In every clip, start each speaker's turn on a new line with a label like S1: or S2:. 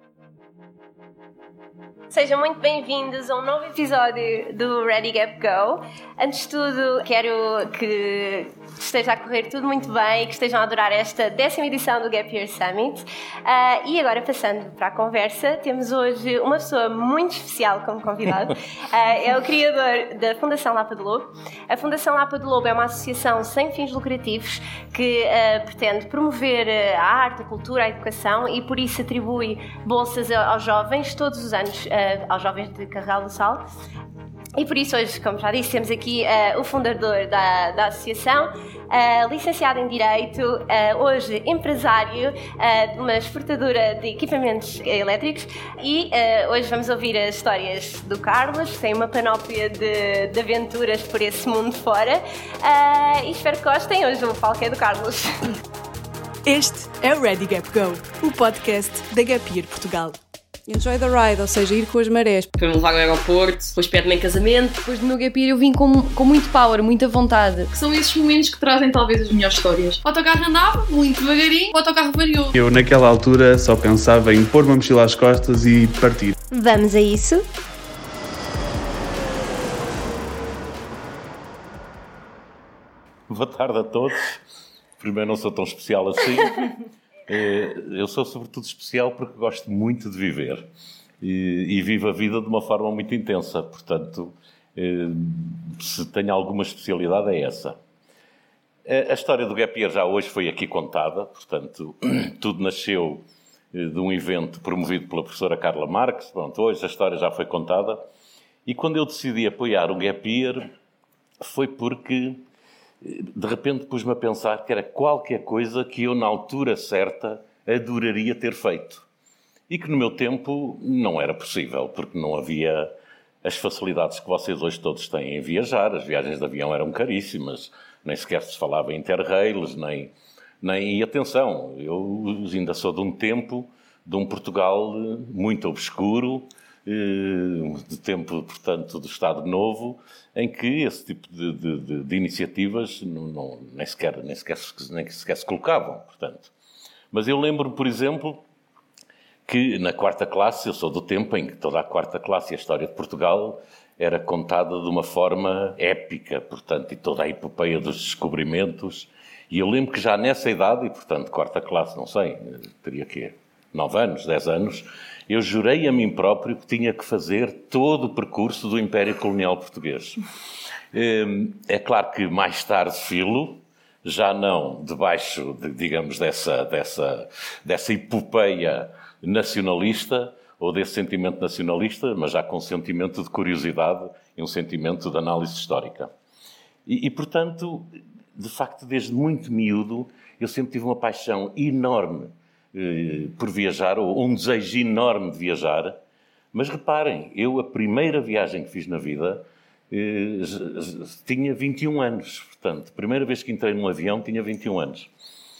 S1: Thank you. Sejam muito bem-vindos a um novo episódio do Ready Gap Go. Antes de tudo, quero que esteja a correr tudo muito bem e que estejam a adorar esta décima edição do Gap Year Summit. Uh, e agora, passando para a conversa, temos hoje uma pessoa muito especial como convidado. Uh, é o criador da Fundação Lapa do Lobo. A Fundação Lapa do Lobo é uma associação sem fins lucrativos que uh, pretende promover a arte, a cultura, a educação e por isso atribui bolsas aos jovens todos os anos uh, aos jovens de Carregal do Sal. E por isso hoje, como já disse, temos aqui uh, o fundador da, da associação, uh, licenciado em Direito, uh, hoje empresário de uma exportadora de equipamentos elétricos e hoje vamos ouvir as histórias do Carlos, que tem uma panóplia de, de aventuras por esse mundo fora e espero que gostem. Hoje o palco é do Carlos.
S2: Este é o Ready Gap Go, o podcast da Gap Year Portugal. Enjoy the ride, ou seja, ir com as marés.
S3: Foi-me levar ao aeroporto, depois pede-me em casamento. Depois do meu gap year eu vim com, com muito power, muita vontade.
S4: Que são esses momentos que trazem talvez as melhores histórias. O autocarro andava muito devagarinho, o autocarro variou.
S5: Eu naquela altura só pensava em pôr uma mochila às costas e partir.
S1: Vamos a isso?
S6: Boa tarde a todos. Primeiro não sou tão especial assim. É, eu sou sobretudo especial porque gosto muito de viver e, e vivo a vida de uma forma muito intensa. Portanto, é, se tenho alguma especialidade é essa. A história do Gap Year já hoje foi aqui contada, portanto, tudo nasceu de um evento promovido pela professora Carla Marques. Pronto, hoje a história já foi contada. E quando eu decidi apoiar o Gap Year, foi porque de repente pus-me a pensar que era qualquer coisa que eu, na altura certa, adoraria ter feito. E que no meu tempo não era possível, porque não havia as facilidades que vocês hoje todos têm em viajar. As viagens de avião eram caríssimas, nem sequer se falava em interrails, nem, nem. E atenção, eu ainda sou de um tempo, de um Portugal muito obscuro, de tempo, portanto, do Estado Novo, em que esse tipo de, de, de iniciativas não, não, nem, sequer, nem, sequer, nem sequer se colocavam, portanto. Mas eu lembro, por exemplo, que na quarta classe, eu sou do tempo em que toda a quarta classe e a história de Portugal era contada de uma forma épica, portanto, e toda a epopeia dos descobrimentos. E eu lembro que já nessa idade, e portanto, quarta classe, não sei, teria que nove anos, dez anos, eu jurei a mim próprio que tinha que fazer todo o percurso do Império Colonial Português. Hum, é claro que mais tarde filo, já não debaixo, de, digamos, dessa, dessa, dessa epopeia nacionalista ou desse sentimento nacionalista, mas já com um sentimento de curiosidade e um sentimento de análise histórica. E, e portanto, de facto, desde muito miúdo, eu sempre tive uma paixão enorme por viajar, ou um desejo enorme de viajar. Mas reparem, eu a primeira viagem que fiz na vida eh, tinha 21 anos. Portanto, primeira vez que entrei num avião tinha 21 anos.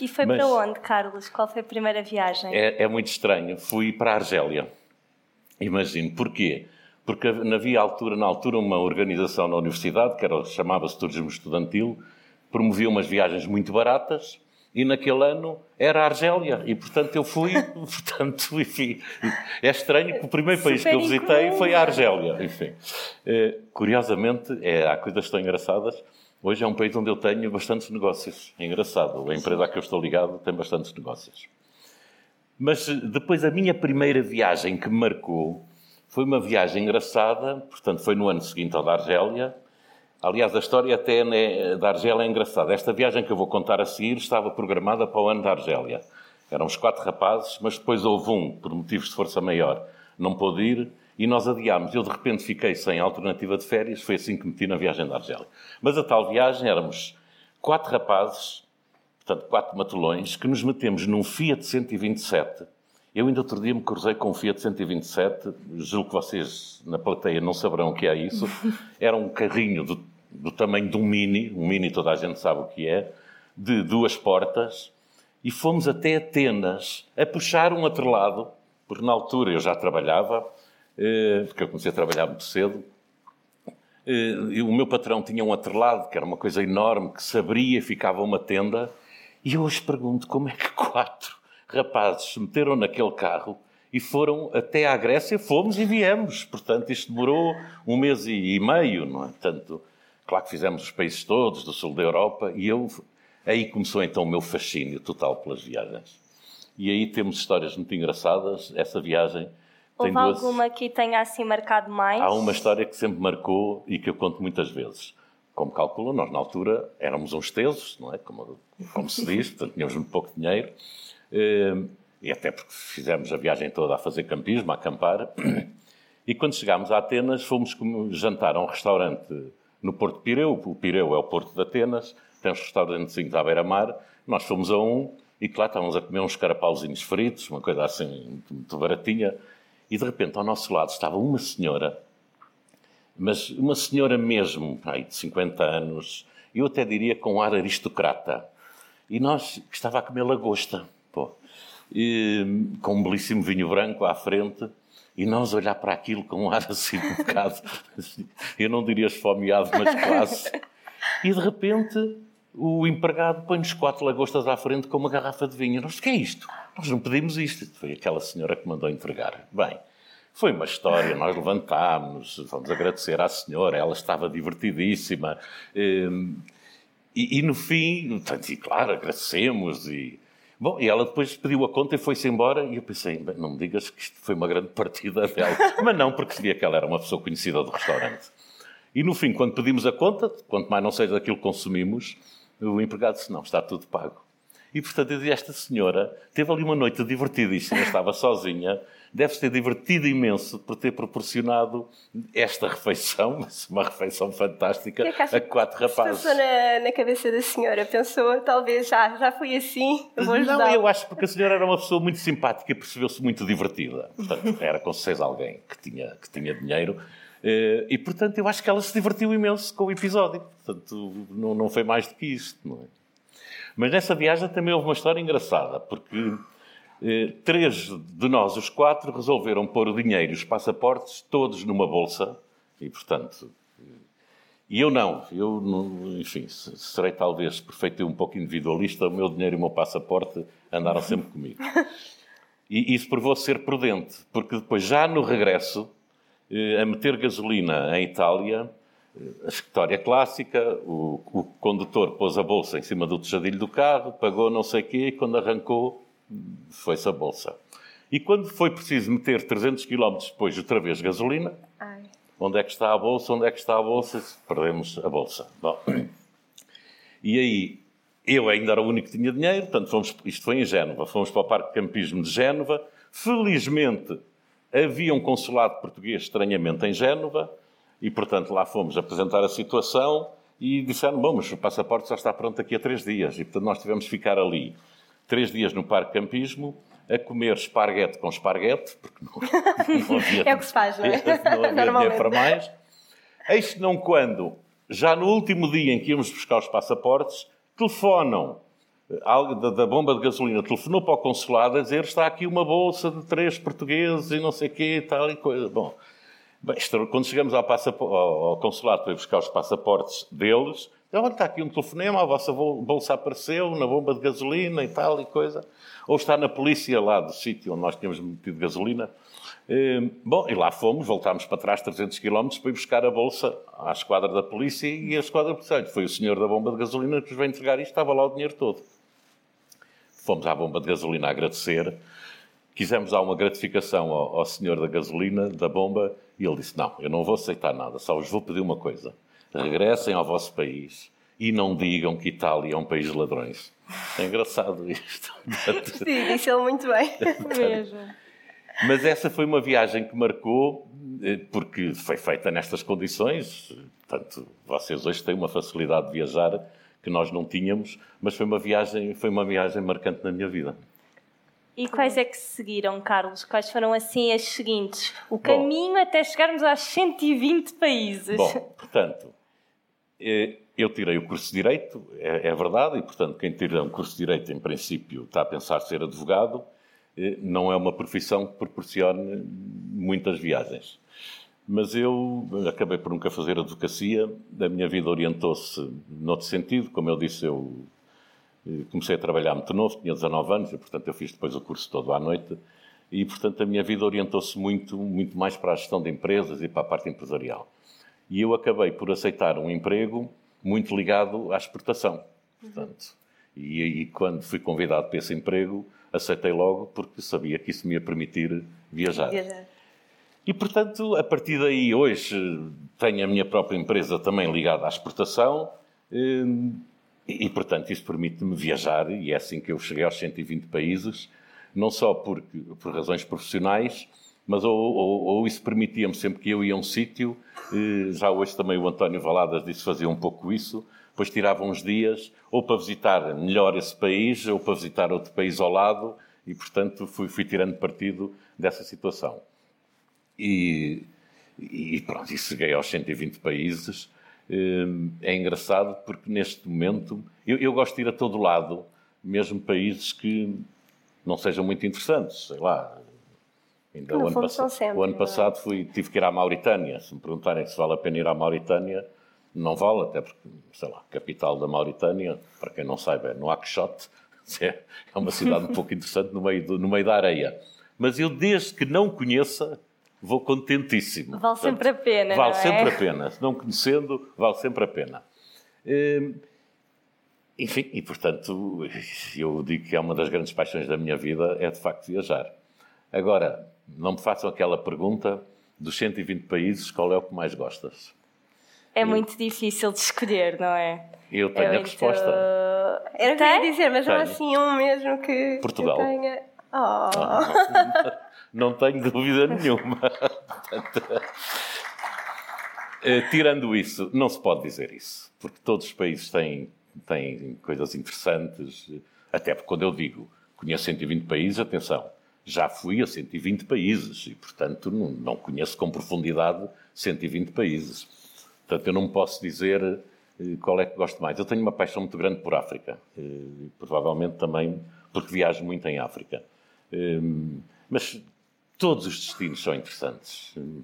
S1: E foi Mas, para onde, Carlos? Qual foi a primeira viagem?
S6: É, é muito estranho. Fui para a Argélia. Imagino. Porquê? Porque havia altura, na altura uma organização na universidade, que chamava-se Turismo Estudantil, promovia umas viagens muito baratas e naquele ano era a Argélia. E, portanto, eu fui, portanto, enfim, é estranho que o primeiro país Super que eu visitei incrível. foi a Argélia. Enfim, eh, curiosamente, é, há coisas tão engraçadas. Hoje é um país onde eu tenho bastantes negócios. É engraçado. A empresa a que eu estou ligado tem bastantes negócios. Mas depois, a minha primeira viagem que me marcou foi uma viagem engraçada. Portanto, foi no ano seguinte ao da Argélia Aliás, a história até né, da Argélia é engraçada. Esta viagem que eu vou contar a seguir estava programada para o ano da Argélia. Eram os quatro rapazes, mas depois houve um, por motivos de força maior, não pôde ir e nós adiámos. Eu, de repente, fiquei sem alternativa de férias. Foi assim que meti na viagem da Argélia. Mas a tal viagem éramos quatro rapazes, portanto, quatro matulões, que nos metemos num Fiat 127 eu ainda outro dia me cruzei com um Fiat 127, julgo que vocês na plateia não saberão o que é isso. Era um carrinho do, do tamanho de um Mini, um Mini toda a gente sabe o que é, de duas portas, e fomos até Atenas a puxar um atrelado, porque na altura eu já trabalhava, eh, porque eu comecei a trabalhar muito cedo, eh, e o meu patrão tinha um atrelado, que era uma coisa enorme, que se abria e ficava uma tenda, e eu hoje pergunto como é que quatro rapazes se meteram naquele carro e foram até à Grécia, fomos e viemos. Portanto, isto demorou um mês e meio, não é? Portanto, claro que fizemos os países todos do sul da Europa e eu aí começou então o meu fascínio total pelas viagens. E aí temos histórias muito engraçadas. Essa viagem
S7: Houve
S6: tem duas...
S7: alguma que tenha assim marcado mais?
S6: Há uma história que sempre marcou e que eu conto muitas vezes. Como calculam, nós na altura éramos uns tesos, não é? Como, como se diz, portanto tínhamos muito pouco dinheiro. Eh, e até porque fizemos a viagem toda a fazer campismo, a acampar. E quando chegámos a Atenas, fomos jantar a um restaurante no Porto Pireu. O Pireu é o Porto de Atenas, tem uns restaurantes à beira-mar. Nós fomos a um e, claro, estávamos a comer uns carapauzinhos fritos, uma coisa assim muito, muito baratinha. E de repente, ao nosso lado, estava uma senhora, mas uma senhora mesmo, ai, de 50 anos, eu até diria com ar aristocrata. E nós, que estava a comer lagosta, pô, e, com um belíssimo vinho branco à frente, e nós olhar para aquilo com um ar assim um bocado, eu não diria esfomeado, mas quase. E de repente o empregado põe-nos quatro lagostas à frente com uma garrafa de vinho. Nós, o que é isto? Nós não pedimos isto. Foi aquela senhora que mandou entregar. Bem, foi uma história, nós levantámos, vamos agradecer à senhora, ela estava divertidíssima. Hum, e, e no fim, e claro, agradecemos e... Bom, e ela depois pediu a conta e foi-se embora e eu pensei, bem, não me digas que isto foi uma grande partida dela. Mas não, porque sabia que ela era uma pessoa conhecida do restaurante. E no fim, quando pedimos a conta, quanto mais não seja daquilo que consumimos, o empregado disse: Não, está tudo pago. E portanto, eu dizia: Esta senhora teve ali uma noite divertidíssima, estava sozinha, deve-se ter divertido imenso por ter proporcionado esta refeição, uma refeição fantástica,
S1: que
S6: a quatro rapazes.
S1: Passou na, na cabeça da senhora, pensou, talvez já, já foi assim, vou
S6: Não,
S1: ajudar.
S6: eu acho porque a senhora era uma pessoa muito simpática e percebeu-se muito divertida. Portanto, era com certeza alguém que tinha, que tinha dinheiro. Eh, E, portanto, eu acho que ela se divertiu imenso com o episódio. Portanto, não, não foi mais do que isto. Não é? Mas nessa viagem também houve uma história engraçada, porque três de nós, os quatro, resolveram pôr o dinheiro e os passaportes todos numa bolsa. E, portanto, e eu não. Eu, não- enfim, se- serei talvez perfeito e um pouco individualista. O meu dinheiro e o meu passaporte andaram sempre comigo. E isso provou ser prudente, porque depois, já no regresso, eh, a meter gasolina em Itália, eh, a história clássica, o, o condutor pôs a bolsa em cima do tejadilho do carro, pagou não sei o quê, e quando arrancou, foi-se a bolsa. E quando foi preciso meter 300 km depois outra vez gasolina,
S1: Ai.
S6: onde é que está a bolsa, onde é que está a bolsa? Perdemos a bolsa. Bom, e aí, eu ainda era o único que tinha dinheiro, portanto, fomos, isto foi em Génova, fomos para o Parque de Campismo de Génova. Felizmente, havia um consulado português estranhamente em Génova, e, portanto, lá fomos apresentar a situação e disseram, bom, mas o passaporte já está pronto aqui a três dias. E, portanto, nós tivemos de ficar ali três dias no Parque Campismo a comer esparguete com esparguete, porque não, não havia...
S1: É o que se faz, não é?
S6: Não havia dinheiro para mais. Eis não quando, já no último dia em que íamos buscar os passaportes, telefonam, algo da, da bomba de gasolina, telefonou para o consulado a dizer está aqui uma bolsa de três portugueses e não sei o quê, tal e coisa. Bom, bem, quando chegamos ao, ao- consulado para buscar os passaportes deles, olha, está aqui um telefonema, a vossa bol- bolsa apareceu na bomba de gasolina e tal e coisa. Ou está na polícia lá do sítio onde nós tínhamos metido gasolina. Eh, Bom, e lá fomos, voltámos para trás 300 km para ir buscar a bolsa à esquadra da polícia e a esquadra olha, foi o senhor da bomba de gasolina que nos veio entregar isto, estava lá o dinheiro todo. Fomos à bomba de gasolina a agradecer, quisemos dar uma gratificação ao, ao senhor da gasolina, da bomba, e ele disse, não, eu não vou aceitar nada, só vos vou pedir uma coisa, regressem ao vosso país e não digam que Itália é um país de ladrões. É engraçado isto.
S1: Sim, disse ele muito bem.
S2: Mesmo.
S6: Mas essa foi uma viagem que marcou, eh, porque foi feita nestas condições. Portanto, vocês hoje têm uma facilidade de viajar que nós não tínhamos, mas foi uma viagem, foi uma viagem marcante na minha vida.
S7: E quais é que se seguiram, Carlos? Quais foram assim as seguintes? O caminho até chegarmos aos 120 países.
S6: Bom, portanto, eu tirei o curso de Direito, é, é verdade, e portanto, quem tira um curso de Direito, em princípio, está a pensar ser advogado, eh, não é uma profissão que proporcione muitas viagens. Mas eu acabei por nunca fazer advocacia, a minha vida orientou-se noutro sentido, como eu disse, eu eh, comecei a trabalhar muito novo, tinha 19 anos, e portanto eu fiz depois o curso todo à noite, e, portanto, a minha vida orientou-se muito, muito mais para a gestão de empresas e para a parte empresarial. E eu acabei por aceitar um emprego muito ligado à exportação. Portanto, e, e quando fui convidado para esse emprego, aceitei logo porque sabia que isso me ia permitir viajar.
S1: Viajar.
S6: E, portanto, a partir daí, hoje, tenho a minha própria empresa também ligada à exportação eh, e, e portanto, isso permite-me viajar e é assim que eu cheguei aos 120 países, não só por, por razões profissionais, mas ou, ou, ou isso permitia-me sempre que eu ia a um sítio, já hoje também o António Valadas disse fazia um pouco isso, depois tirava uns dias ou para visitar melhor esse país ou para visitar outro país ao lado e, portanto, fui, fui tirando partido dessa situação. E, e pronto, e cheguei aos 120 países. Hum, É engraçado porque neste momento eu, eu gosto de ir a todo lado, mesmo países que não sejam muito interessantes, sei lá. Ainda
S1: No
S6: o ano,
S1: fundo
S6: pass-
S1: são sempre,
S6: o ano
S1: é?
S6: passado fui, tive que ir à Mauritânia. Se me perguntarem se vale a pena ir à Mauritânia, não vale, até porque, sei lá, capital da Mauritânia, para quem não saiba, é Nouakchott. É é uma cidade um pouco interessante no meio, do- no meio da areia. Mas eu, desde que não conheça, vou contentíssimo.
S7: Vale sempre a pena,
S6: Vale
S7: não é?
S6: sempre a pena. Se não conhecendo, vale sempre a pena. Hum, enfim, e portanto, eu digo que é uma das grandes paixões da minha vida, é de facto viajar. Agora, não me façam aquela pergunta dos 120 países, qual é o que mais gostas?
S7: É muito difícil de escolher, não é?
S6: Eu tenho a
S7: muito-
S6: resposta.
S1: Era o que eu ia dizer, mas não
S6: Tenho.
S1: assim um mesmo que
S6: Portugal.
S1: que tenha. Oh.
S6: Não tenho dúvida nenhuma. Portanto, eh, tirando isso, não se pode dizer isso, porque todos os países têm, têm coisas interessantes, até porque quando eu digo conheço 120 países, atenção, já fui a 120 países e, portanto, não, não conheço com profundidade 120 países. Portanto, eu não posso dizer eh, qual é que gosto mais. Eu tenho uma paixão muito grande por África, eh, e provavelmente também porque viajo muito em África. Hum, Mas todos os destinos são interessantes. Hum,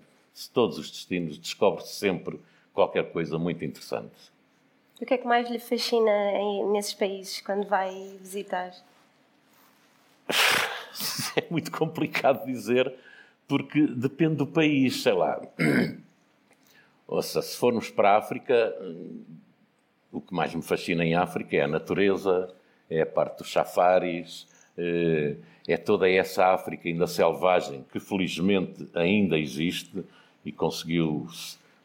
S6: Todos os destinos descobre-se sempre qualquer coisa muito interessante.
S1: O que é que mais lhe fascina nesses países quando vai visitar?
S6: É muito complicado dizer, porque depende do país, sei lá. Ouça, se formos para a África, o que mais me fascina em África é a natureza, é a parte dos safaris, eh, é toda essa África ainda selvagem que felizmente ainda existe e conseguiu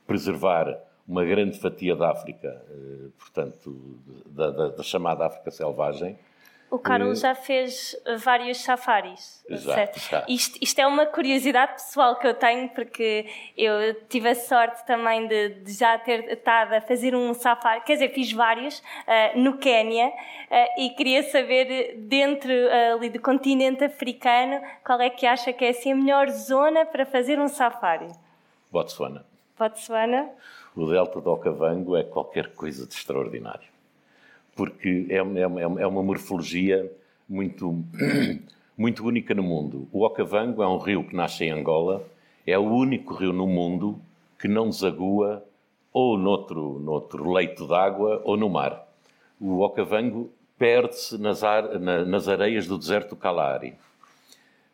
S6: preservar uma grande fatia da África, eh, portanto, da, da- da chamada África selvagem.
S7: O Carlos já fez vários safaris.
S6: Eh, Já,
S7: certo?
S6: já.
S7: Isto, isto é uma curiosidade pessoal que eu tenho, porque eu tive a sorte também de, de já ter estado a fazer um safari, quer dizer, fiz vários ah, no Quénia ah, e queria saber, dentro ah, ali do continente africano, qual é que acha que é assim, a melhor zona para fazer um safari?
S6: Botsuana.
S7: Botsuana?
S6: O Delta do Okavango é qualquer coisa de extraordinário. Porque é, é, é uma morfologia muito, muito única no mundo. O Okavango é um rio que nasce em Angola, é o único rio no mundo que não desagua ou noutro, noutro leito d'água ou no mar. O Okavango perde-se nas, na- nas areias do deserto do Kalahari.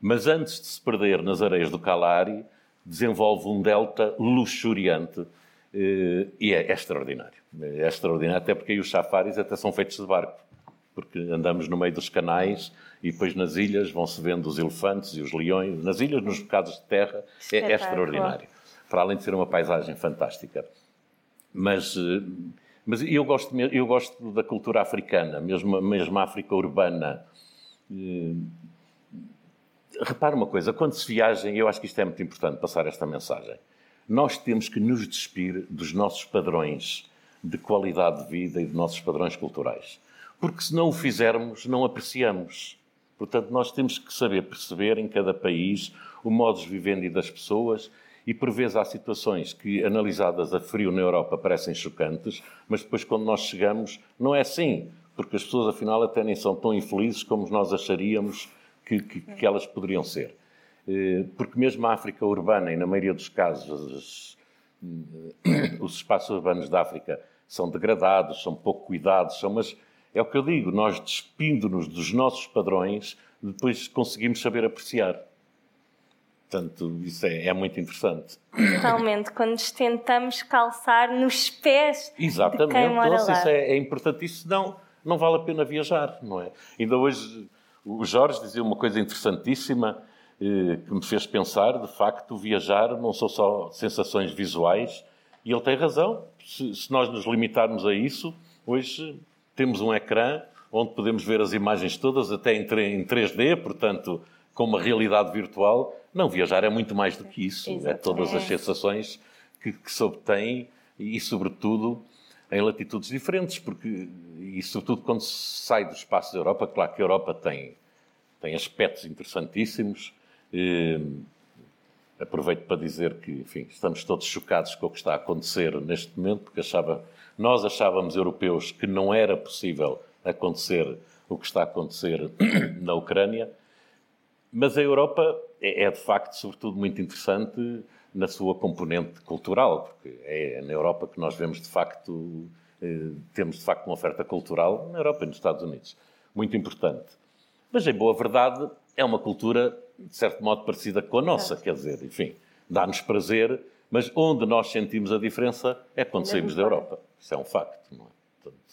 S6: Mas antes de se perder nas areias do Kalahari, desenvolve um delta luxuriante e é, é extraordinário. É extraordinário, até porque aí os safaris até são feitos de barco, porque andamos no meio dos canais e depois nas ilhas vão-se vendo os elefantes e os leões. Nas ilhas, nos bocados de terra, é, é extraordinário. Para além de ser uma paisagem fantástica. Mas, eh, mas eu, gosto, eu gosto da cultura africana, mesmo, mesmo a África urbana. Repara uma coisa, quando se viaja, eu acho que isto é muito importante passar esta mensagem. Nós temos que nos despir dos nossos padrões de qualidade de vida e dos nossos padrões culturais. Porque se não o fizermos, não apreciamos. Portanto, nós temos que saber perceber em cada país o modus vivendi das pessoas e por vezes há situações que, analisadas a frio na Europa, parecem chocantes, mas depois quando nós chegamos, não é assim. Porque as pessoas, afinal, até nem são tão infelizes como nós acharíamos que, que- que elas poderiam ser. Eh, Porque mesmo a África urbana, e na maioria dos casos, as- os espaços urbanos da África são degradados, são pouco cuidados, são, mas é o que eu digo, nós despindo-nos dos nossos padrões, depois conseguimos saber apreciar. Portanto, isso é, é muito interessante.
S7: Totalmente, quando nos tentamos calçar nos pés
S6: Exatamente,
S7: de quem mora lá.
S6: isso é, é importantíssimo. Não, não vale a pena viajar, não é? Ainda hoje o Jorge dizia uma coisa interessantíssima eh, que me fez pensar, de facto, viajar não são só sensações visuais, e ele tem razão. Se, se nós nos limitarmos a isso, hoje temos um ecrã onde podemos ver as imagens todas, até em, tre- em 3D, portanto, com uma realidade virtual. Não, viajar é muito mais do que isso. É todas as sensações que, que se obtém e, sobretudo, em latitudes diferentes, porque, e sobretudo quando se sai do espaço da Europa, claro que a Europa tem, tem aspectos interessantíssimos. Aproveito para dizer que, enfim, estamos todos chocados com o que está a acontecer neste momento, porque achava, nós achávamos europeus que não era possível acontecer o que está a acontecer na Ucrânia, mas a Europa é, é, de facto, sobretudo, muito interessante na sua componente cultural, porque é na Europa que nós vemos de facto, eh, temos de facto uma oferta cultural, na Europa e nos Estados Unidos, muito importante. Mas, em boa verdade, é uma cultura, de certo modo, parecida com a nossa, quer dizer, enfim, dá-nos prazer, mas onde nós sentimos a diferença é quando saímos da Europa. Isso é um facto, não é? Portanto,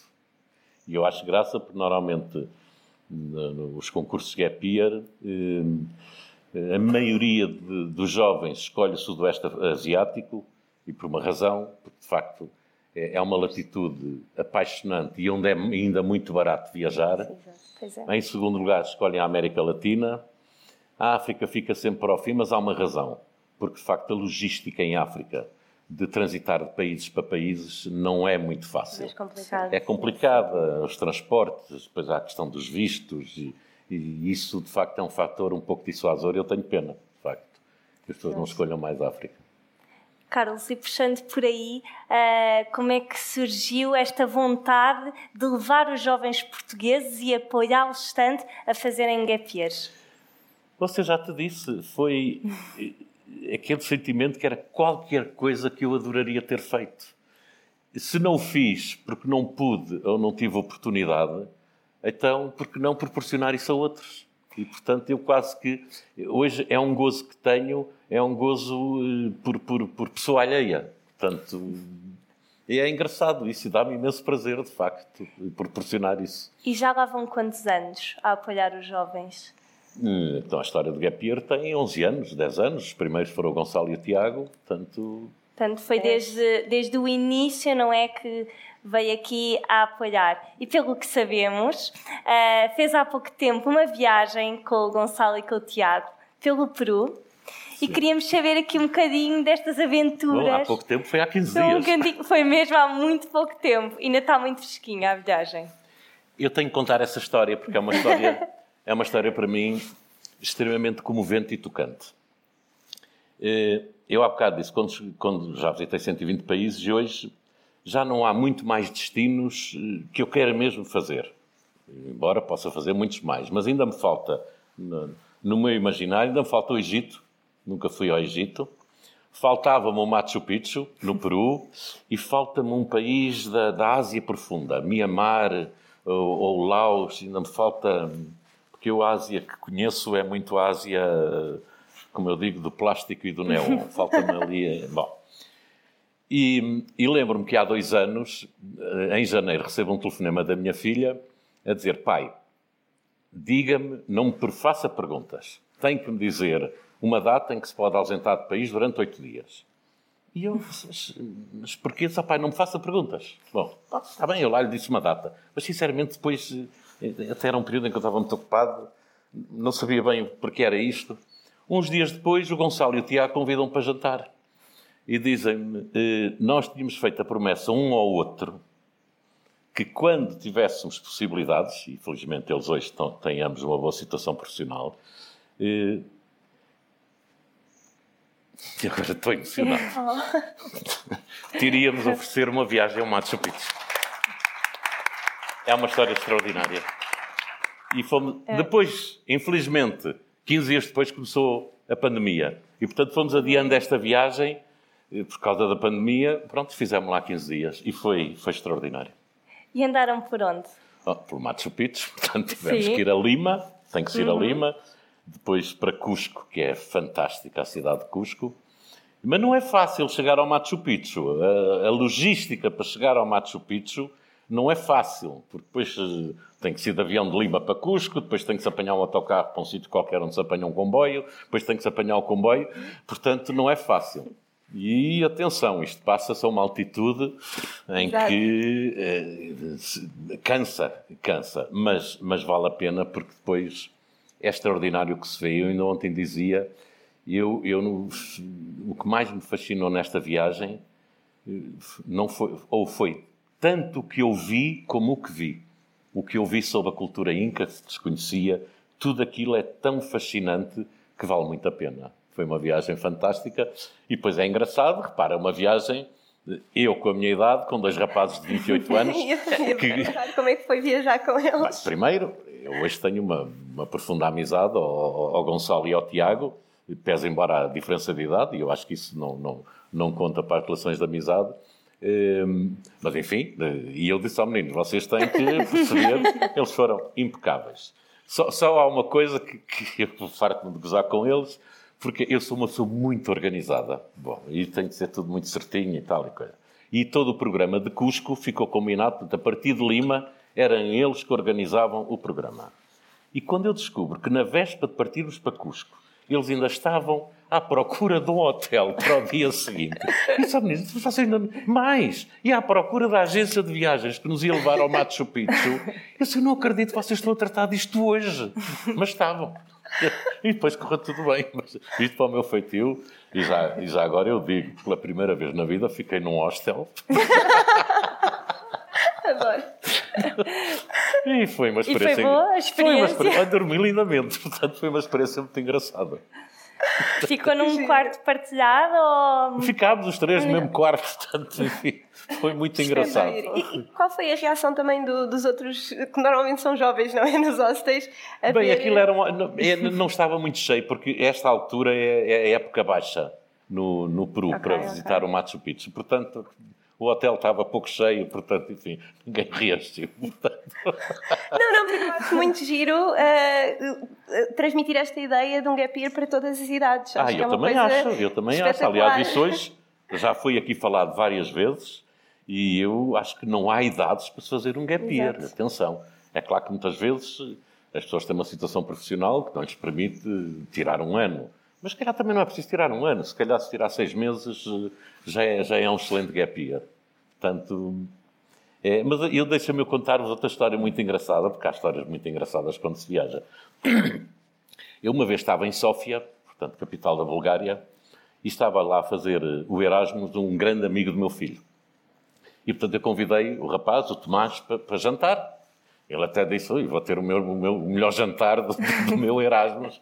S6: e eu acho graça, porque normalmente nos concursos Gap Year, eh, a maioria de, dos jovens escolhe o Sudoeste Asiático e por uma razão, porque de facto é, é uma latitude apaixonante e onde é ainda muito barato viajar.
S7: É.
S6: Em segundo lugar, escolhem a América Latina. A África fica sempre para o fim, mas há uma razão. Porque, de facto, a logística em África de transitar de países para países não é muito fácil.
S7: Complicado.
S6: É complicada, os transportes, depois há a questão dos vistos, e, e isso de facto é um fator um pouco dissuasor. Eu tenho pena, de facto, que as pessoas não escolham mais a África.
S7: Carlos, e puxando por aí, ah, como é que surgiu esta vontade de levar os jovens portugueses e apoiá-los tanto a fazerem gap years?
S6: Você já te disse, foi aquele sentimento que era qualquer coisa que eu adoraria ter feito. Se não fiz porque não pude ou não tive oportunidade, então por que não proporcionar isso a outros? E portanto eu quase que hoje é um gozo que tenho, é um gozo eh, por, por, por pessoa alheia. Portanto, é engraçado isso e dá-me imenso prazer, de facto, proporcionar isso.
S7: E já lá vão quantos anos a apoiar os jovens?
S6: Então, a história do Gap Year tem 11 anos, 10 anos. Os primeiros foram o Gonçalo e o Tiago, portanto...
S7: Portanto, foi desde, desde o início, não é, que veio aqui a apoiar. E pelo que sabemos, ah, fez há pouco tempo uma viagem com o Gonçalo e com o Tiago pelo Peru. E queríamos saber aqui um bocadinho destas aventuras.
S6: Bom, há pouco tempo, foi há 15
S7: Foi um
S6: dias.
S7: foi mesmo há muito pouco tempo. Ainda está muito fresquinha a viagem.
S6: Eu tenho que contar essa história, porque é uma história, é uma história para mim extremamente comovente e tocante. Eh, Eu há bocado disse, quando, quando já visitei 120 países e hoje já não há muito mais destinos eh, que eu quero mesmo fazer. Embora possa fazer muitos mais, mas ainda me falta, no, meu imaginário, ainda me falta o Egito. Nunca fui ao Egito. Faltava-me o Machu Picchu, no Peru, e falta-me um país da, da Ásia Profunda, Mianmar ou, ou Laos, ainda me falta, porque eu a Ásia que conheço é muito a Ásia, como eu digo, do plástico e do neon. Falta-me ali. eh, Bom. E, e lembro-me que há dois anos, eh, em janeiro, recebo um telefonema da minha filha a dizer: Pai, diga-me, não me faça perguntas. Tem que me dizer uma data em que se pode ausentar do país durante oito dias. E eu, mas, porquê? Só, pai, não me faça perguntas. Bom, está bem, eu lá lhe disse uma data. Mas, sinceramente, depois, eh, até era um período em que eu estava muito ocupado, não sabia bem porque era isto. Uns dias depois, o Gonçalo e o Tiago convidam para jantar. E dizem-me, eh, nós tínhamos feito a promessa um ao outro que quando tivéssemos possibilidades, e felizmente eles hoje estão, têm ambos uma boa situação profissional, eh, e agora estou emocionado, teríamos oferecer uma viagem ao Machu Picchu. É uma história extraordinária. E fomos, depois, infelizmente, 15 dias depois começou a pandemia. E, portanto, fomos adiando esta viagem eh, por causa da pandemia. Pronto, fizemos lá 15 dias e foi, foi extraordinário.
S7: E andaram por onde?
S6: Oh, pelo Machu Picchu, portanto tivemos
S7: Sim.
S6: que ir a Lima, tem que se ir a Lima, depois para Cusco, que é fantástica a cidade de Cusco. Mas não é fácil chegar ao Machu Picchu. A, a logística para chegar ao Machu Picchu não é fácil, porque depois eh, tem que ser de avião de Lima para Cusco, depois tem que se apanhar um autocarro para um sítio qualquer onde se apanha um comboio, depois tem que se apanhar o comboio, portanto não é fácil. E atenção, isto passa-se a uma altitude em Exato. que eh, cansa, cansa, mas, mas vale a pena porque depois é extraordinário o que se vê. Eu ainda ontem dizia, eu, eu no, o que mais me fascinou nesta viagem eh, não foi, ou foi tanto o que eu vi como o que vi. O que eu vi sobre a cultura inca, se desconhecia, tudo aquilo é tão fascinante que vale muito a pena. Foi uma viagem fantástica e depois é engraçado, repara, uma viagem eu com a minha idade, com dois rapazes de 28 anos.
S1: que... Como é que foi viajar com eles? Bem,
S6: primeiro, eu hoje tenho uma, uma profunda amizade ao, ao Gonçalo e ao Tiago, pese embora a diferença de idade, e eu acho que isso não, não, não conta para as relações de amizade. Ehm, mas enfim, eh, e eu disse ao menino: vocês têm que perceber, eles foram impecáveis. Só, só há uma coisa que, que eu farto-me de gozar com eles, porque eu sou uma pessoa muito organizada. Bom, e tem que ser tudo muito certinho e tal e coisa. E todo o programa de Cusco ficou combinado, portanto, a partir de Lima, eram eles que organizavam o programa. E quando eu descubro que na véspera de partirmos para Cusco, eles ainda estavam à procura de um hotel para o dia seguinte. E sabe nisso? Vocês ainda mais. E à procura da agência de viagens que nos ia levar ao Machu Picchu. Eu disse, eu não acredito que vocês estão a tratar disto hoje. Mas estavam. E depois correu tudo bem. Mas isto para o meu feitio, e já, e já agora eu digo, pela primeira vez na vida fiquei num hostel.
S1: Adoro.
S6: E foi uma experiência.
S7: E foi boa a experiência. Foi uma experiência.
S6: Dormi lindamente, portanto foi uma experiência muito engraçada.
S7: Ficou num quarto partilhado ou...
S6: Ficámos os três no mesmo quarto, portanto, enfim, foi muito engraçado.
S1: E qual foi a reação também do, dos outros, que normalmente são jovens, não é? Nos hostels?
S6: Bem, ver... aquilo era uma, não, é, não, estava muito cheio, porque esta altura é, é época baixa no, no Peru okay, para visitar okay. o Machu Picchu. Portanto, o hotel estava pouco cheio, portanto, enfim, ninguém reagiu.
S1: Não, não, porque eu acho muito giro uh, transmitir esta ideia de um gap year para todas as idades.
S6: Acho ah, eu, é também acho, eu também acho. Aliás, isso hoje já foi aqui falado várias vezes e eu acho que não há idades para se fazer um gap year. Exato. Atenção. É claro que muitas vezes as pessoas têm uma situação profissional que não lhes permite tirar um ano. Mas se calhar também não é preciso tirar um ano. Se calhar se tirar seis meses já é, já é um excelente gap year. Portanto, é, mas eu deixo-me contar-vos outra história muito engraçada, porque há histórias muito engraçadas quando se viaja. Eu uma vez estava em Sófia, portanto, capital da Bulgária, e estava lá a fazer o Erasmus de um grande amigo do meu filho. E, portanto, eu convidei o rapaz, o Tomás, para, para jantar. Ele até disse, vou ter o, meu, o, meu, o melhor jantar do, do meu Erasmus.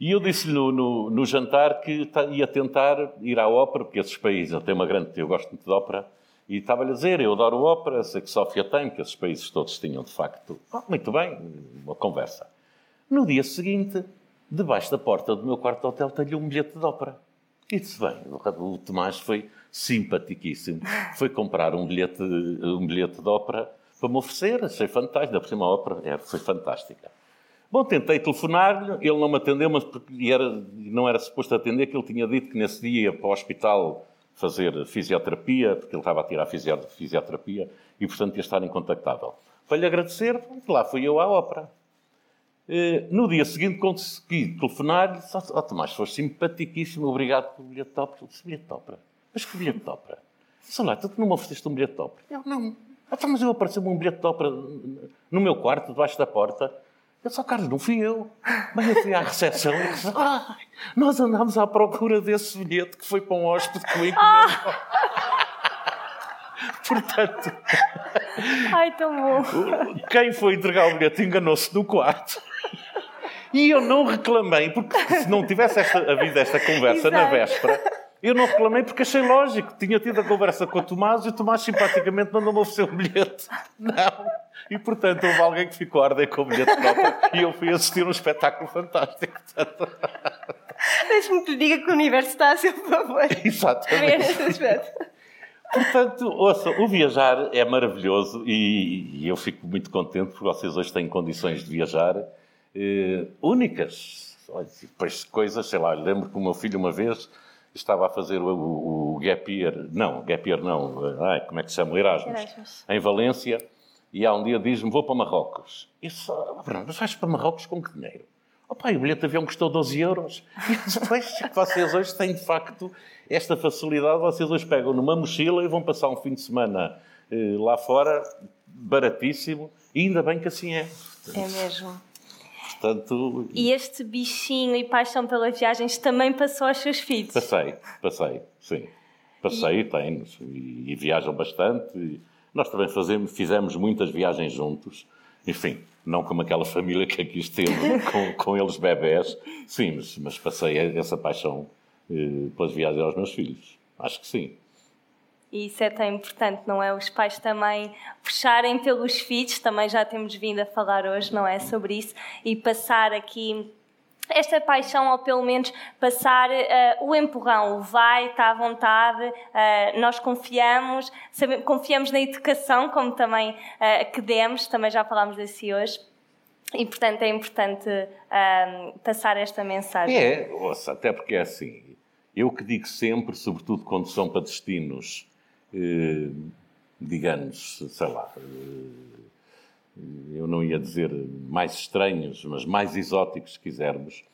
S6: E eu disse-lhe no, no, no, jantar que ia tentar ir à ópera, porque esses países, eu tenho uma grande, eu gosto muito de ópera, e estava-lhe a dizer, eu adoro ópera, sei que Sófia tem, que esses países todos tinham, de facto. Oh, muito bem, uma conversa. No dia seguinte, debaixo da porta do meu quarto de hotel, tenho um bilhete de ópera. E disse, bem, o Tomás foi simpaticíssimo. Foi comprar um bilhete, um bilhete de ópera para me oferecer, achei fantástico, da próxima ópera é, foi fantástica. Bom, tentei telefonar-lhe, ele não me atendeu, mas era, não era suposto atender, que ele tinha dito que nesse dia ia para o hospital fazer fisioterapia, porque ele estava a tirar fisioterapia e, portanto, ia estar incontactável. Para lhe agradecer, lá fui eu à ópera. Eh, no dia seguinte consegui telefonar-lhe, oh, Tomás, foste simpaticíssimo, obrigado pelo bilhete de ópera. Disse, bilhete de ópera? Mas que bilhete de ópera? Sei lá, tu não me ofereceste um bilhete de ópera? Eu, não. Então, mas eu apareceu-me um bilhete de ópera no meu quarto, debaixo da porta, eu só, Carlos, não fui eu. Mas eu fui à recepção e disse: ah, Nós andámos à procura desse bilhete que foi para um hóspede comigo. Ah. Portanto.
S7: Ai, tão bom.
S6: Quem foi entregar o bilhete enganou-se no quarto. E eu não reclamei, porque se não tivesse esta, havido esta conversa Exato. na véspera, eu não reclamei porque achei lógico. Tinha tido a conversa com o Tomás e o Tomás simpaticamente mandou-me oferecer um bilhete. Não. E, portanto, houve alguém que ficou a arder com o bilhete próprio e eu fui assistir um espetáculo fantástico.
S1: Deixe-me que lhe diga que o universo está a seu favor.
S6: Exatamente. Portanto, ouça, o viajar é maravilhoso e, e, eu fico muito contente porque vocês hoje têm condições de viajar eh, únicas. olha, depois coisas, sei lá, lembro que o meu filho uma vez estava a fazer o, o, o gap year, não, gap year não, ai, como é que se chama? O Erasmus,
S1: Erasmus.
S6: em Valência, e há um dia diz-me, vou para Marrocos. E só, oh, Bruno, mas vais para Marrocos com que dinheiro? Oh pai, o bilhete de avião custou 12 euros. E depois, é que vocês hoje têm, de facto, esta facilidade. Vocês hoje pegam numa mochila e vão passar um fim de semana eh, lá fora, baratíssimo. E ainda bem que assim é.
S7: É mesmo.
S6: Portanto,
S7: E este bichinho e paixão pelas viagens também passou aos seus filhos.
S6: passei, passei, sim. Passei, tem-nos. E, e viajam bastante. E nós também fazemos, fizemos muitas viagens juntos. Enfim, não como aquela família que aqui esteve, com, com eles bebés. Sim, mas, mas passei essa paixão eh, pelas viagens aos meus filhos. Acho que sim.
S7: E isso é tão importante, não é? Os pais também puxarem pelos filhos, também já temos vindo a falar hoje, não é? Sobre isso, e passar aqui esta paixão, ou pelo menos passar eh, o empurrão, o vai, está à vontade, eh, nós confiamos, sabe- confiamos na educação, como também eh, que demos, também já falámos desse hoje, e portanto é importante eh, passar esta mensagem.
S6: É, ouça, até porque é assim. Eu que digo sempre, sobretudo quando são para destinos, eh, digamos, sei lá, eh, eu não ia dizer mais estranhos, mas mais exóticos, se quisermos,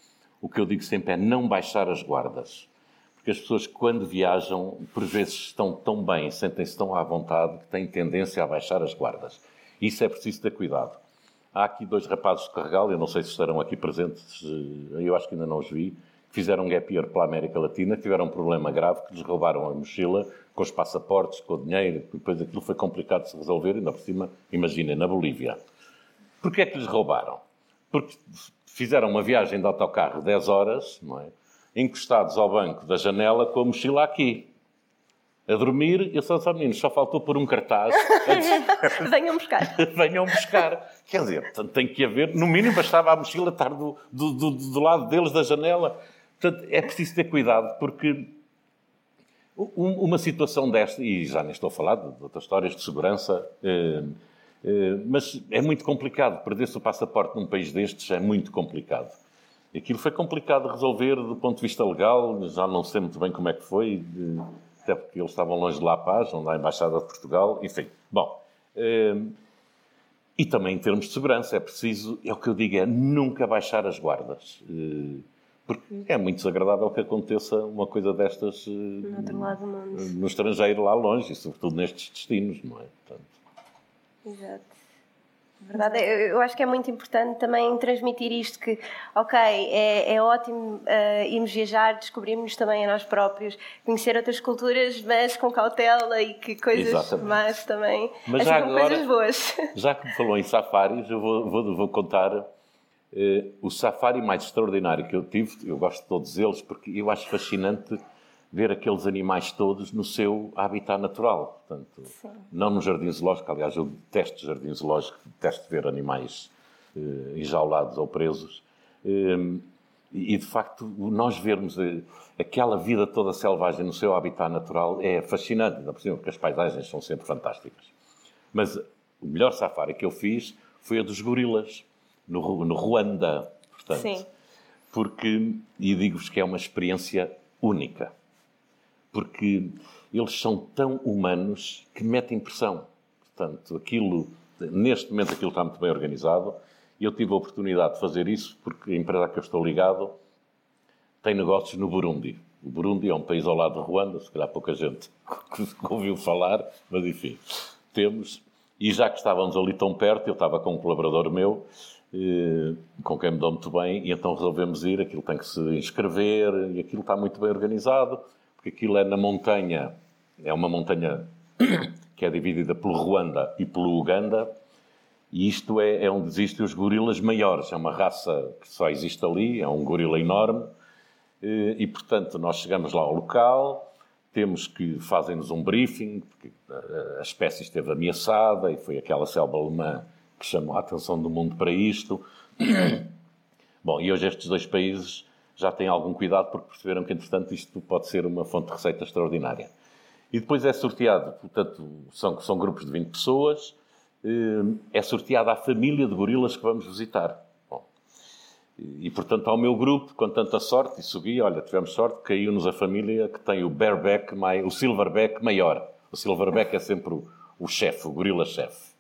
S6: o que eu digo sempre é não baixar as guardas. Porque as pessoas, quando viajam, por vezes estão tão bem, sentem-se tão à vontade, que têm tendência a baixar as guardas. Isso é preciso ter cuidado. Há aqui dois rapazes de Carregal, eu não sei se estarão aqui presentes, eh, eu acho que ainda não os vi, fizeram um gap year pela América Latina, tiveram um problema grave, que lhes roubaram a mochila com os passaportes, com o dinheiro, depois aquilo foi complicado de se resolver, ainda por cima, imaginem, na Bolívia. Porquê é que lhes roubaram? Porque fizeram uma viagem de autocarro 10 horas, não é? encostados ao banco da janela com a mochila aqui. A dormir, e eu só disse ao menino, só faltou pôr um cartaz dizer,
S1: Venham buscar.
S6: venham buscar. Quer dizer, tem que haver, no mínimo bastava a mochila estar do, do, do, do lado deles da janela. Portanto, é preciso ter cuidado, porque um- uma situação desta, e já nem estou a falar de outras histórias de segurança, eh, eh, mas é muito complicado. Perder-se o passaporte num país destes é muito complicado. Aquilo foi complicado de resolver do ponto de vista legal, já não sei muito bem como é que foi, até porque eles estavam longe de La Paz, onde há a Embaixada de Portugal, enfim. Bom, eh, e também em termos de segurança, é preciso, é o que eu digo, é nunca baixar as guardas. Eh, Porque é muito desagradável que aconteça uma coisa destas eh,
S1: No mundo.
S6: no estrangeiro, lá longe, e sobretudo nestes destinos, não é? Portanto,
S1: Exato. Verdade, eu, eu acho que é muito importante também transmitir isto que, ok, é, é ótimo eh, irmos viajar, descobrirmos também a nós próprios, conhecer outras culturas, mas com cautela e que coisas
S6: Exatamente.
S1: más também,
S6: Mas
S1: assim
S6: já agora-
S1: coisas boas.
S6: Já que me falou em safaris, eu vou, vou, vou contar eh, o safari mais extraordinário que eu tive. Eu gosto de todos eles porque eu acho fascinante ver aqueles animais todos no seu habitat natural. Portanto, não no jardim zoológico. Aliás, eu detesto jardim zoológico, detesto ver animais eh, enjaulados ou presos. Eh, e, de facto, nós vermos eh, aquela vida toda selvagem no seu habitat natural é fascinante, ainda por cima, porque as paisagens são sempre fantásticas. Mas o melhor safari que eu fiz foi a dos gorilas, no, no Ruanda. Portanto,
S7: Sim.
S6: Porque, e digo-vos que é uma experiência única. Porque eles são tão humanos que metem pressão. Portanto, aquilo, neste momento aquilo está muito bem organizado e eu tive a oportunidade de fazer isso porque a empresa a que eu estou ligado tem negócios no Burundi. O Burundi é um país ao lado de Ruanda, se calhar pouca gente ouviu falar, mas enfim, temos. E já que estávamos ali tão perto, eu estava com um colaborador meu, com quem me dou muito bem, e então resolvemos ir. Aquilo tem que se inscrever, e aquilo está muito bem organizado, porque aquilo é na montanha, é uma montanha que é dividida pelo Ruanda e pelo Uganda, e isto é, é onde existem os gorilas maiores. É uma raça que só existe ali, é um gorila enorme. E, portanto, nós chegamos lá ao local, temos que fazem-nos um briefing, porque a espécie esteve ameaçada e foi aquela selva alemã que chamou a atenção do mundo para isto. Bom, e hoje estes dois países já têm algum cuidado porque perceberam que, entretanto, isto pode ser uma fonte de receita extraordinária. E depois é sorteado, portanto, são, são grupos de 20 pessoas, eh, é sorteada a família de gorilas que vamos visitar. Bom, E, portanto, ao meu grupo, com tanta sorte, e subi, olha, tivemos sorte, caiu-nos a família que tem o bareback, o silverback maior. O silverback é sempre o, o chefe, o gorila-chefe.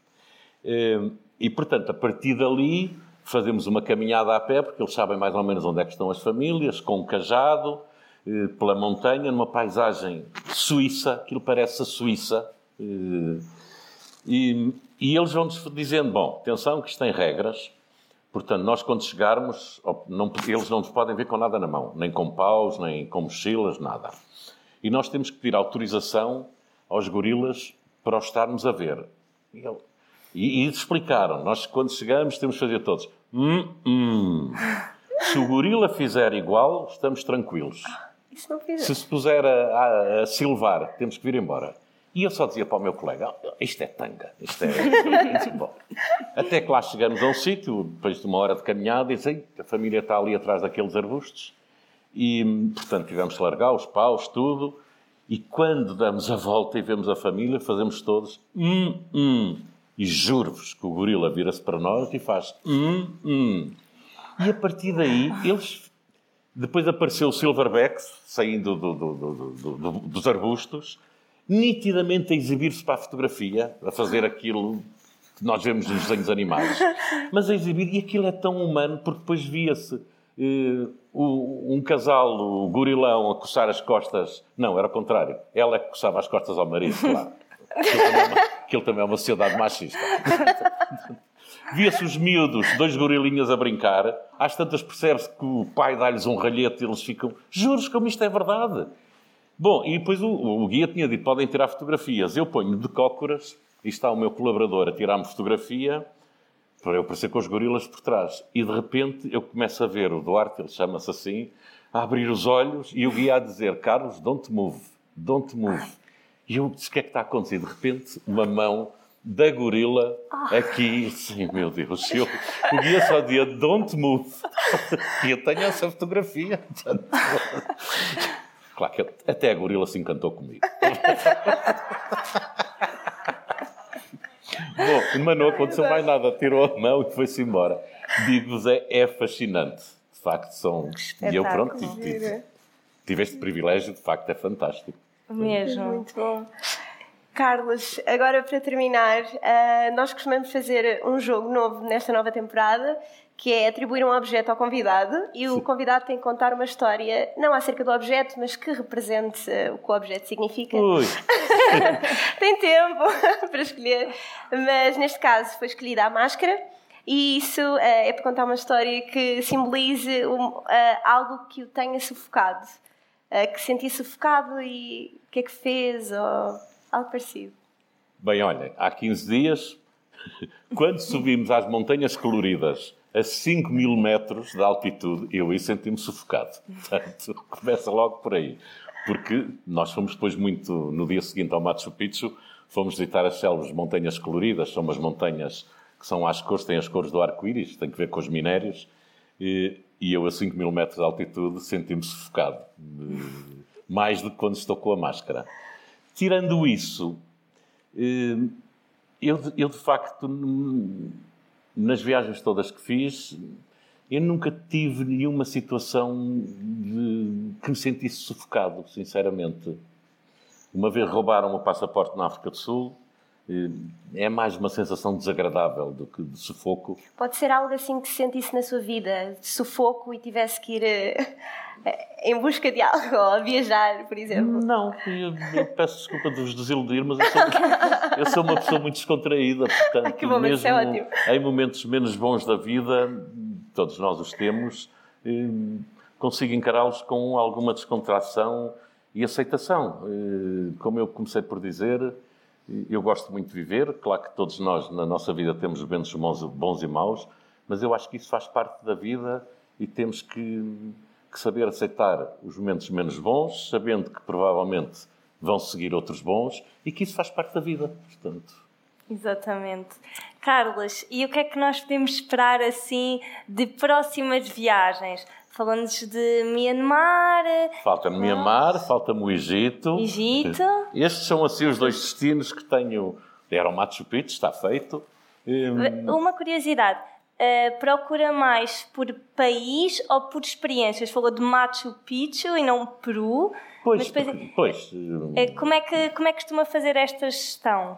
S6: Eh, E, portanto, a partir dali, fazemos uma caminhada a pé, porque eles sabem mais ou menos onde é que estão as famílias, com um cajado, eh, pela montanha, numa paisagem suíça, aquilo parece a Suíça. eh, E, e eles vão-nos dizendo, bom, atenção que isto tem regras, portanto, nós quando chegarmos, não- eles não nos podem ver com nada na mão, nem com paus, nem com mochilas, nada. E nós temos que pedir autorização aos gorilas para os estarmos a ver. E, ele- e, e explicaram, nós quando chegamos temos que fazer todos, hum, hum. Se o gorila fizer igual, estamos tranquilos.
S1: Fiz.
S6: Se se puser a, a- a silvar, temos que vir embora. E eu só dizia para o meu colega: "Ah, isto é tanga, isto é. Bom, até que lá chegamos a um sítio, depois de uma hora de caminhada, e dizem, a família está ali atrás daqueles arbustos. E, portanto, tivemos que largar os paus, tudo. E quando damos a volta e vemos a família, fazemos todos hum, hum. E juro-vos que o gorila vira-se para nós e faz hum, hum. E a partir daí, eles depois apareceu o Silverback, saindo do- do- do- do- do- dos arbustos, nitidamente a exibir-se para a fotografia, a fazer aquilo que nós vemos nos desenhos animados. Mas a exibir, e aquilo é tão humano, porque depois via-se eh, um casal, o gorilão, a coçar as costas. Não, era o contrário. Ela é que coçava as costas ao marido, claro. Aquilo também é uma, sociedade machista. Via-se os miúdos, dois gorilinhas a brincar. Às tantas percebe-se que o pai dá-lhes um ralhete e eles ficam, juros como isto é verdade. Bom, e depois o, o guia tinha dito, podem tirar fotografias. Eu ponho de cócoras, e está o meu colaborador a tirar-me fotografia, para eu aparecer com os gorilas por trás. E de repente eu começo a ver o Duarte, ele chama-se assim, a abrir os olhos e o guia a dizer, Carlos, don't move, don't move. E eu disse, o que é que está a acontecer? De repente, uma mão da gorila aqui, sim, meu Deus, eu, o guia só dizia, don't move. E eu tenho essa fotografia. Claro que até a gorila se encantou comigo. Bom, mas não aconteceu mais nada. Tirou a mão e foi-se embora. Digo-vos, é, é fascinante. De facto, são... E eu, pronto, tive, tive, tive este privilégio. De facto, é fantástico.
S7: Mesmo.
S1: Muito bom. Carlos, agora para terminar, ah, nós costumamos fazer um jogo novo nesta nova temporada, que é atribuir um objeto ao convidado e o convidado tem que contar uma história, não acerca do objeto, mas que represente ah, o que o objeto significa.
S6: Ui,
S1: tem tempo para escolher, mas neste caso foi escolhida a máscara. E isso eh, é para contar uma história que simbolize um, eh, algo que o tenha sufocado. Eh, que sentia sufocado e o que é que fez, ou algo parecido.
S6: Bem, olhem, há 15 dias, quando subimos às montanhas coloridas a 5 mil metros de altitude, eu aí senti-me sufocado. Portanto, começa logo por aí. Porque nós fomos depois muito, no dia seguinte ao Machu Picchu, fomos visitar as selvas montanhas coloridas, são umas montanhas que são às cores, têm as cores do arco-íris, tem que ver com os minérios, e, e eu a 5 mil metros de altitude senti-me sufocado. Mais do que quando estou com a máscara. Tirando isso, eh, eu, eu de facto, nas viagens todas que fiz, eu nunca tive nenhuma situação de- que me sentisse sufocado, sinceramente. Uma vez roubaram o passaporte na África do Sul, é mais uma sensação desagradável do que de sufoco.
S1: Pode ser algo assim que sentisse na sua vida, de sufoco e tivesse que ir eh, em busca de algo, ou a viajar, por exemplo.
S6: Não, eu, eu peço desculpa de vos desiludir, mas eu sou, eu sou uma pessoa muito descontraída, portanto,
S1: bom, isso
S6: mesmo
S1: é ótimo.
S6: em momentos menos bons da vida, todos nós os temos, eh, consigo encará-los com alguma descontração e aceitação. Eh, Como eu comecei por dizer, eh, eu gosto muito de viver, claro que todos nós na nossa vida temos momentos bons, e maus, mas eu acho que isso faz parte da vida e temos que, que saber aceitar os momentos menos bons, sabendo que provavelmente vão seguir outros bons e que isso faz parte da vida. Portanto,
S7: Exatamente. Carlos, e o que é que nós podemos esperar assim de próximas viagens? Falando-nos de Myanmar,
S6: falta-me Mianmar, falta-me o Egito.
S7: Egito.
S6: Estes são assim os dois destinos que tenho. Era o Machu Picchu, está feito. Hum,
S7: Uma curiosidade. uh, procura mais por país ou por experiências? Falou de Machu Picchu e não Peru.
S6: Pois,
S7: depois-
S6: pois
S7: Eh, como, é que, como é que costuma fazer esta gestão?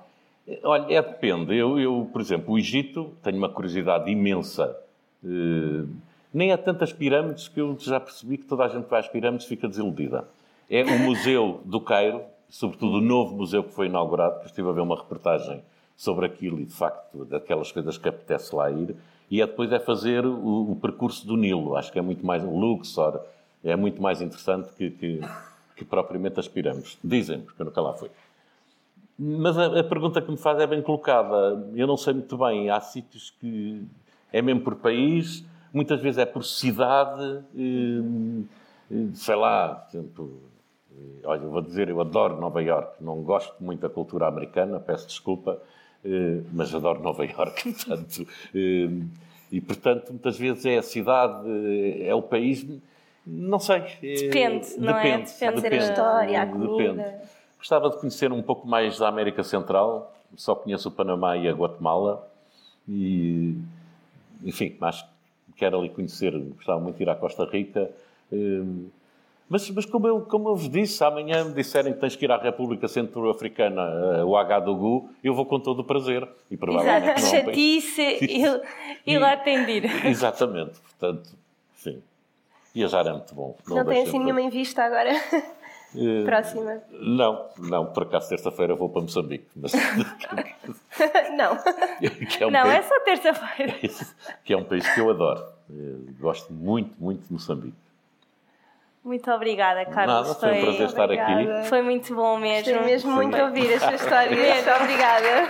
S6: Olha, é, depende. Eu, eu, por exemplo, o Egito, tenho uma curiosidade imensa. Eh, nem há tantas pirâmides que eu já percebi que toda a gente que vai às pirâmides fica desiludida. É o Museu do Cairo, sobretudo o novo museu que foi inaugurado, que estive a ver uma reportagem sobre aquilo e, de facto, daquelas coisas que apetece lá ir. E é depois é fazer o, o percurso do Nilo. Acho que é muito mais um Luxor, é muito mais interessante que, que, que propriamente as pirâmides. Dizem, porque eu nunca lá fui. Mas a, a pergunta que me faz é bem colocada. Eu não sei muito bem. Há sítios que é mesmo por país, muitas vezes é por cidade. eh, eh, sei lá, por exemplo, eh, olha, eu vou dizer, eu adoro Nova Iorque. Não gosto muito da cultura americana, peço desculpa, mas adoro Nova Iorque. Portanto, e portanto, muitas vezes é a cidade, é o país. Não sei.
S7: Depende, não é? Depende da
S1: história, a comida.
S6: Depende. Gostava de conhecer um pouco mais da América Central. Só conheço o Panamá e a Guatemala. E, enfim, acho que quero ali conhecer. Gostava muito de ir à Costa Rica. Hum, Mas, mas como, eu, como eu vos disse, amanhã me disserem que tens que ir à República Centro-Africana, eh, o Agadougou, eu vou com todo o prazer. E
S7: Exato,
S6: provavelmente não. um país-
S7: chatice e, e lá tem de ir.
S6: Exatamente. Portanto, sim. Viajar é muito bom.
S1: Não tem
S6: deixem
S1: assim nenhuma em vista agora.
S6: Eh,
S1: Próxima.
S6: Não, não, por acaso terça-feira vou para Moçambique. Mas,
S1: não.
S6: é um
S7: Não, é
S6: país,
S7: só terça-feira.
S6: que é um país que eu adoro. Eh, Gosto muito, muito de Moçambique.
S7: Muito obrigada, Carlos.
S6: Nada, foi um prazer estar aqui.
S7: Foi muito bom mesmo.
S1: Gostei mesmo muito ouvir a sua história. Muito obrigada.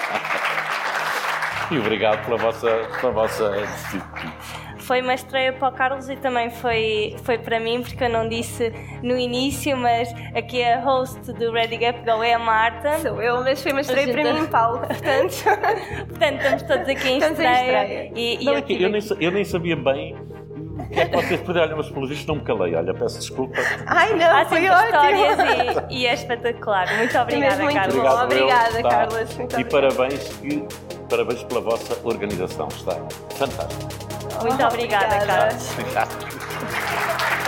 S6: E obrigado pela vossa. Pela vossa
S7: Foi uma estreia para o Carlos e também foi, foi para mim, porque eu não disse no início, mas aqui a host do Ready Gap Go é a Marta.
S1: Sou eu, mas foi uma estreia para mim, Paulo. Portanto,
S7: Portanto, estamos todos aqui em
S1: Estamos em
S7: estreia.
S1: estreia.
S7: E, e
S6: Não,
S7: eu
S6: é que
S7: tive
S6: eu, nem, eu nem sabia bem o que é que vocês podem. Olha, mas pelos vistos não me calei. Olha, peço desculpa.
S1: ai não,
S7: Há
S1: foi ótimo.
S7: histórias e, e é espetacular. Muito obrigada,
S1: muito
S7: Carlos.
S1: bom.
S6: Obrigado,
S1: obrigada,
S6: eu?
S1: Carlos. Muito
S6: E
S1: obrigada.
S6: parabéns, que, parabéns pela vossa organização. Está fantástico.
S7: Muito obrigada,
S1: Obrigada.
S7: Carlos.
S6: Obrigado.